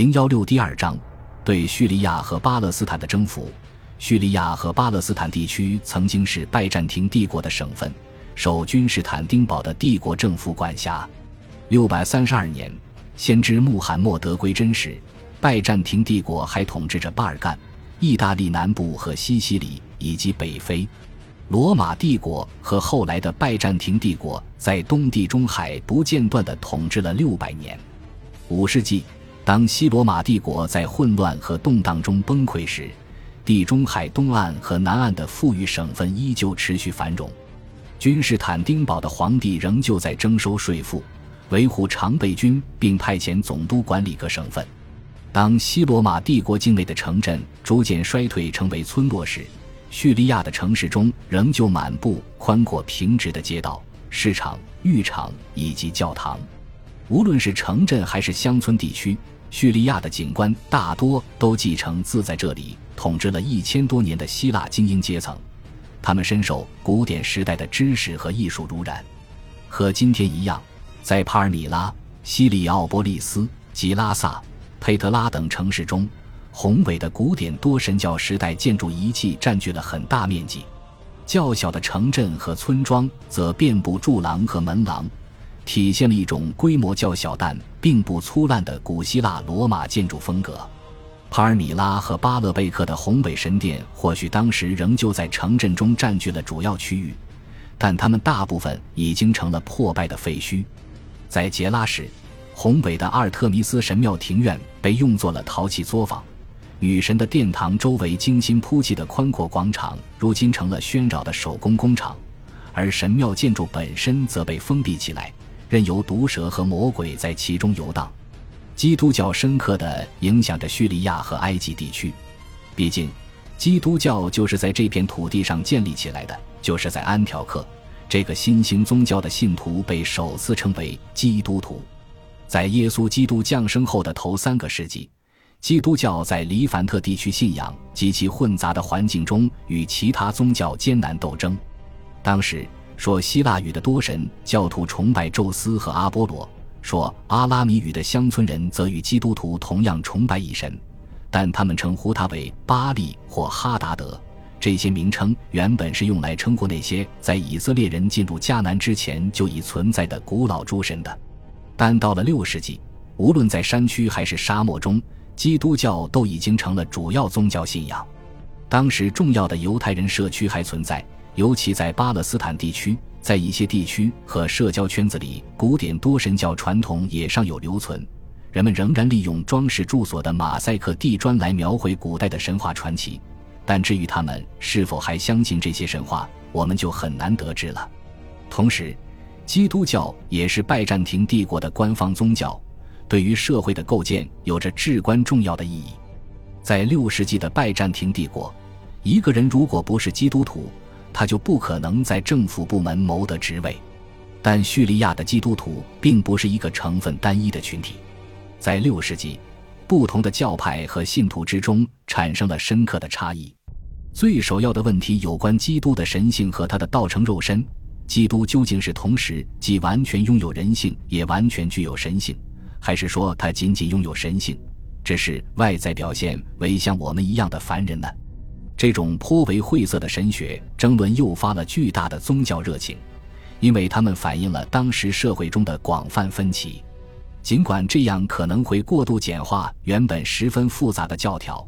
零幺六第二章，对叙利亚和巴勒斯坦的征服。叙利亚和巴勒斯坦地区曾经是拜占庭帝国的省份，受君士坦丁堡的帝国政府管辖。六百三十二年，先知穆罕默德归真时，拜占庭帝国还统治着巴尔干、意大利南部和西西里以及北非。罗马帝国和后来的拜占庭帝国在东地中海不间断地统治了六百年。五世纪。当西罗马帝国在混乱和动荡中崩溃时，地中海东岸和南岸的富裕省份依旧持续繁荣。君士坦丁堡的皇帝仍旧在征收税赋，维护常备军，并派遣总督管理各省份。当西罗马帝国境内的城镇逐渐衰退，成为村落时，叙利亚的城市中仍旧满布宽阔平直的街道、市场、浴场以及教堂。无论是城镇还是乡村地区。叙利亚的景观大多都继承自在这里统治了一千多年的希腊精英阶层，他们深受古典时代的知识和艺术濡染。和今天一样，在帕尔米拉、西里奥波利斯、吉拉萨、佩特拉等城市中，宏伟的古典多神教时代建筑遗迹占据了很大面积；较小的城镇和村庄则遍布柱廊和门廊。体现了一种规模较小但并不粗烂的古希腊罗马建筑风格。帕尔米拉和巴勒贝克的宏伟神殿或许当时仍旧在城镇中占据了主要区域，但它们大部分已经成了破败的废墟。在杰拉时，宏伟的阿尔特弥斯神庙庭院被用作了陶器作坊，女神的殿堂周围精心铺砌的宽阔广场如今成了喧扰的手工工厂，而神庙建筑本身则被封闭起来。任由毒蛇和魔鬼在其中游荡，基督教深刻的影响着叙利亚和埃及地区。毕竟，基督教就是在这片土地上建立起来的。就是在安条克，这个新兴宗教的信徒被首次称为基督徒。在耶稣基督降生后的头三个世纪，基督教在黎凡特地区信仰极其混杂的环境中与其他宗教艰难斗争。当时。说希腊语的多神教徒崇拜宙斯和阿波罗，说阿拉米语的乡村人则与基督徒同样崇拜一神，但他们称呼他为巴利或哈达德。这些名称原本是用来称呼那些在以色列人进入迦南之前就已存在的古老诸神的。但到了六世纪，无论在山区还是沙漠中，基督教都已经成了主要宗教信仰。当时重要的犹太人社区还存在。尤其在巴勒斯坦地区，在一些地区和社交圈子里，古典多神教传统也尚有留存。人们仍然利用装饰住所的马赛克地砖来描绘古代的神话传奇，但至于他们是否还相信这些神话，我们就很难得知了。同时，基督教也是拜占庭帝国的官方宗教，对于社会的构建有着至关重要的意义。在六世纪的拜占庭帝国，一个人如果不是基督徒，他就不可能在政府部门谋得职位，但叙利亚的基督徒并不是一个成分单一的群体，在六世纪，不同的教派和信徒之中产生了深刻的差异。最首要的问题有关基督的神性和他的道成肉身：基督究竟是同时既完全拥有人性，也完全具有神性，还是说他仅仅拥有神性，只是外在表现为像我们一样的凡人呢？这种颇为晦涩的神学争论诱发了巨大的宗教热情，因为他们反映了当时社会中的广泛分歧。尽管这样可能会过度简化原本十分复杂的教条，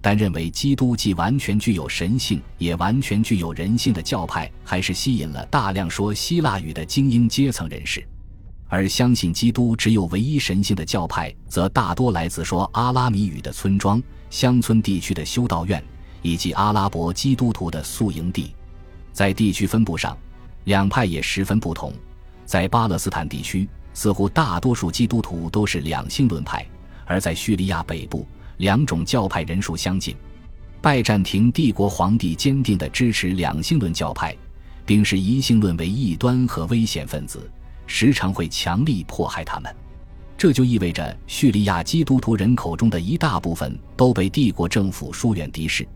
但认为基督既完全具有神性，也完全具有人性的教派，还是吸引了大量说希腊语的精英阶层人士；而相信基督只有唯一神性的教派，则大多来自说阿拉米语的村庄、乡村地区的修道院。以及阿拉伯基督徒的宿营地，在地区分布上，两派也十分不同。在巴勒斯坦地区，似乎大多数基督徒都是两性论派；而在叙利亚北部，两种教派人数相近。拜占庭帝国皇帝坚定地支持两性论教派，并视一性论为异端和危险分子，时常会强力迫害他们。这就意味着，叙利亚基督徒人口中的一大部分都被帝国政府疏远敌视。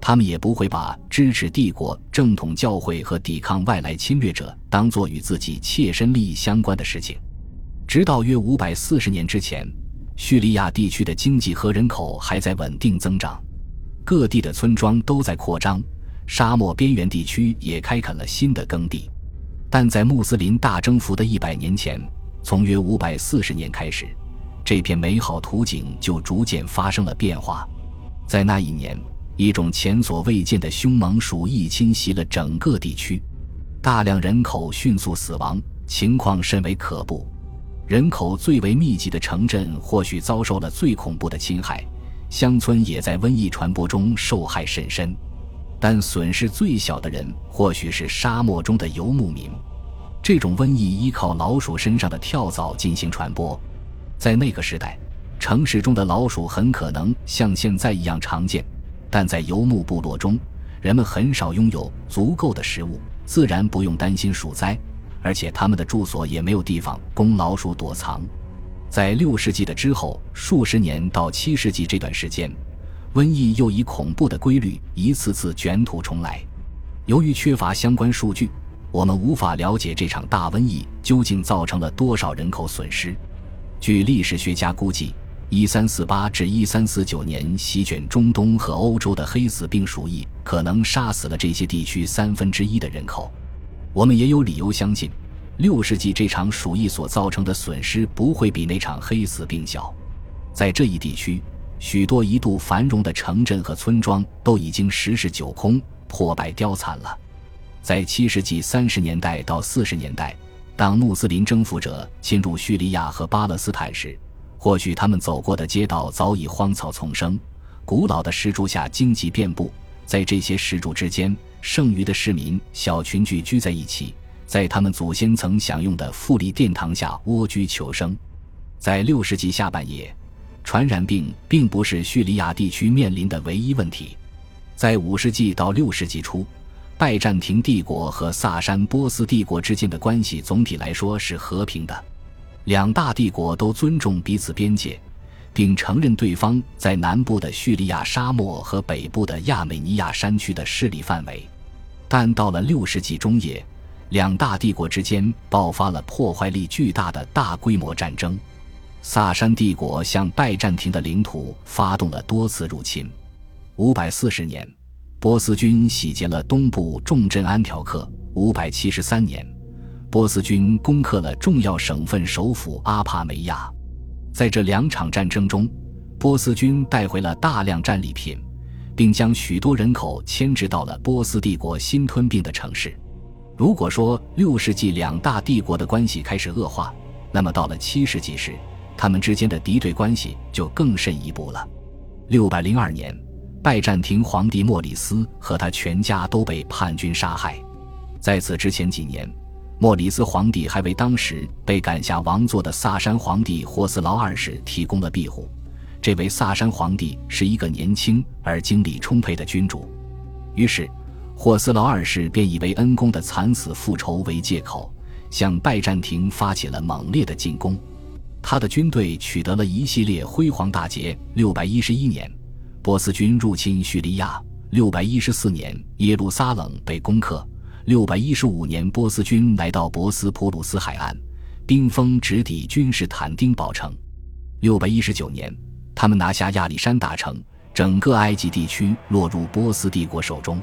他们也不会把支持帝国正统教会和抵抗外来侵略者当作与自己切身利益相关的事情。直到约五百四十年之前，叙利亚地区的经济和人口还在稳定增长，各地的村庄都在扩张，沙漠边缘地区也开垦了新的耕地。但在穆斯林大征服的一百年前，从约五百四十年开始，这片美好图景就逐渐发生了变化。在那一年，一种前所未见的凶猛鼠疫侵袭了整个地区，大量人口迅速死亡，情况甚为可怖。人口最为密集的城镇或许遭受了最恐怖的侵害，乡村也在瘟疫传播中受害甚深。但损失最小的人或许是沙漠中的游牧民。这种瘟疫依靠老鼠身上的跳蚤进行传播，在那个时代，城市中的老鼠很可能像现在一样常见，但在游牧部落中，人们很少拥有足够的食物，自然不用担心鼠灾。而且他们的住所也没有地方供老鼠躲藏。在六世纪的之后数十年到七世纪这段时间，瘟疫又以恐怖的规律一次次卷土重来。由于缺乏相关数据，我们无法了解这场大瘟疫究竟造成了多少人口损失。据历史学家估计，1348至1349年席卷中东和欧洲的黑死病鼠疫可能杀死了这些地区三分之一的人口。我们也有理由相信，六世纪这场鼠疫所造成的损失不会比那场黑死病小。在这一地区，许多一度繁荣的城镇和村庄都已经十室九空、破败凋残了。在七世纪三十年代到四十年代，当穆斯林征服者侵入叙利亚和巴勒斯坦时，或许他们走过的街道早已荒草丛生，古老的石柱下荆棘遍布。在这些石柱之间，剩余的市民小群聚居在一起，在他们祖先曾享用的富丽殿堂下蜗居求生。在六世纪下半叶，传染病并不是叙利亚地区面临的唯一问题。在五世纪到六世纪初，拜占庭帝国和萨珊波斯帝国之间的关系总体来说是和平的，两大帝国都尊重彼此边界。并承认对方在南部的叙利亚沙漠和北部的亚美尼亚山区的势力范围，但到了六世纪中叶，两大帝国之间爆发了破坏力巨大的大规模战争。萨珊帝国向拜占庭的领土发动了多次入侵。五百四十年，波斯军洗劫了东部重镇安条克。五百七十三年，波斯军攻克了重要省份首府阿帕梅亚。在这两场战争中，波斯军带回了大量战利品，并将许多人口牵制到了波斯帝国新吞并的城市。如果说六世纪两大帝国的关系开始恶化，那么到了七世纪时，他们之间的敌对关系就更甚一步了。六百零二年，拜占庭皇帝莫里斯和他全家都被叛军杀害。在此之前几年。莫里斯皇帝还为当时被赶下王座的萨珊皇帝霍斯劳二世提供了庇护。这位萨珊皇帝是一个年轻而精力充沛的君主，于是霍斯劳二世便以为恩公的惨死复仇为借口，向拜占庭发起了猛烈的进攻。他的军队取得了一系列辉煌大捷。六百一十一年，波斯军入侵叙利亚；六百一十四年，耶路撒冷被攻克。六百一十五年，波斯军来到博斯普鲁斯海岸，兵锋直抵君士坦丁堡城。六百一十九年，他们拿下亚历山大城，整个埃及地区落入波斯帝国手中。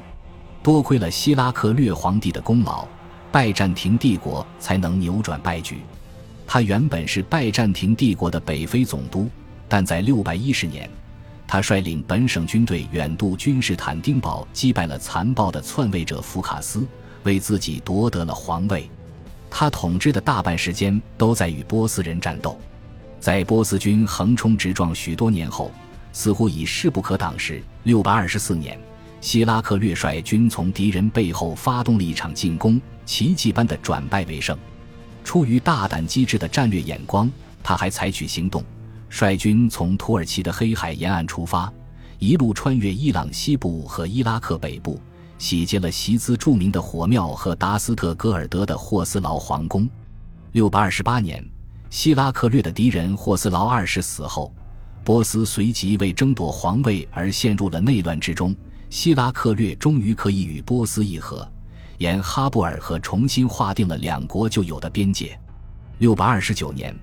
多亏了希拉克略皇帝的功劳，拜占庭帝国才能扭转败局。他原本是拜占庭帝国的北非总督，但在六百一十年，他率领本省军队远渡君士坦丁堡，击败了残暴的篡位者福卡斯。为自己夺得了皇位，他统治的大半时间都在与波斯人战斗。在波斯军横冲直撞许多年后，似乎已势不可挡时，六百二十四年，希拉克略率军从敌人背后发动了一场进攻，奇迹般的转败为胜。出于大胆机智的战略眼光，他还采取行动，率军从土耳其的黑海沿岸出发，一路穿越伊朗西部和伊拉克北部。洗劫了席兹著名的火庙和达斯特戈尔德的霍斯劳皇宫。六百二十八年，希拉克略的敌人霍斯劳二世死后，波斯随即为争夺皇位而陷入了内乱之中。希拉克略终于可以与波斯议和，沿哈布尔河重新划定了两国就有的边界。六百二十九年，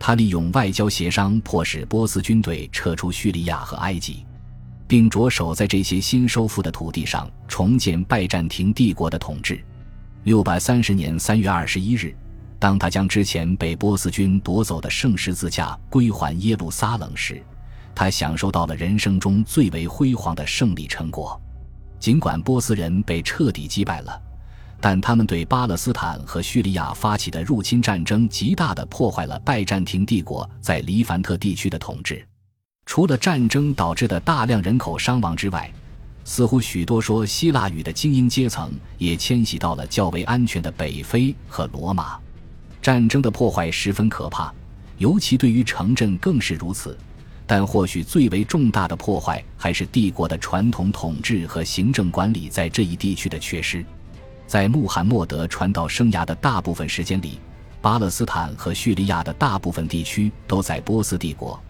他利用外交协商迫使波斯军队撤出叙利亚和埃及，并着手在这些新收复的土地上重建拜占庭帝国的统治。六百三十年三月二十一日，当他将之前被波斯军夺走的圣十字架归还耶路撒冷时，他享受到了人生中最为辉煌的胜利成果。尽管波斯人被彻底击败了。但他们对巴勒斯坦和叙利亚发起的入侵战争，极大地破坏了拜占庭帝国在黎凡特地区的统治。除了战争导致的大量人口伤亡之外，似乎许多说希腊语的精英阶层也迁徙到了较为安全的北非和罗马。战争的破坏十分可怕，尤其对于城镇更是如此。但或许最为重大的破坏，还是帝国的传统统治和行政管理在这一地区的缺失。在穆罕默德传道生涯的大部分时间里，巴勒斯坦和叙利亚的大部分地区都在波斯帝国，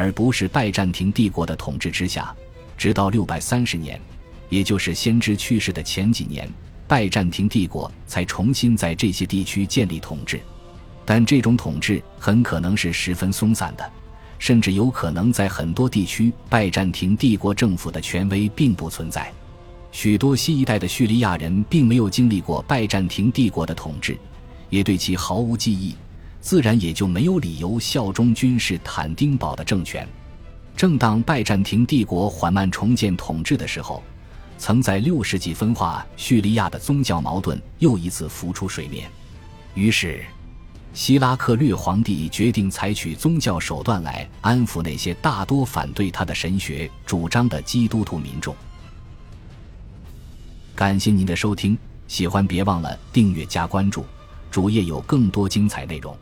而不是拜占庭帝国的统治之下。直到六百三十年，也就是先知去世的前几年，拜占庭帝国才重新在这些地区建立统治。但这种统治很可能是十分松散的，甚至有可能在很多地区，拜占庭帝国政府的权威并不存在。许多新一代的叙利亚人并没有经历过拜占庭帝国的统治，也对其毫无记忆，自然也就没有理由效忠君士坦丁堡的政权。正当拜占庭帝国缓慢重建统治的时候，曾在六世纪分化叙利亚的宗教矛盾又一次浮出水面。于是，希拉克略皇帝决定采取宗教手段来安抚那些大多反对他的神学主张的基督徒民众。感谢您的收听，喜欢别忘了订阅加关注，主页有更多精彩内容。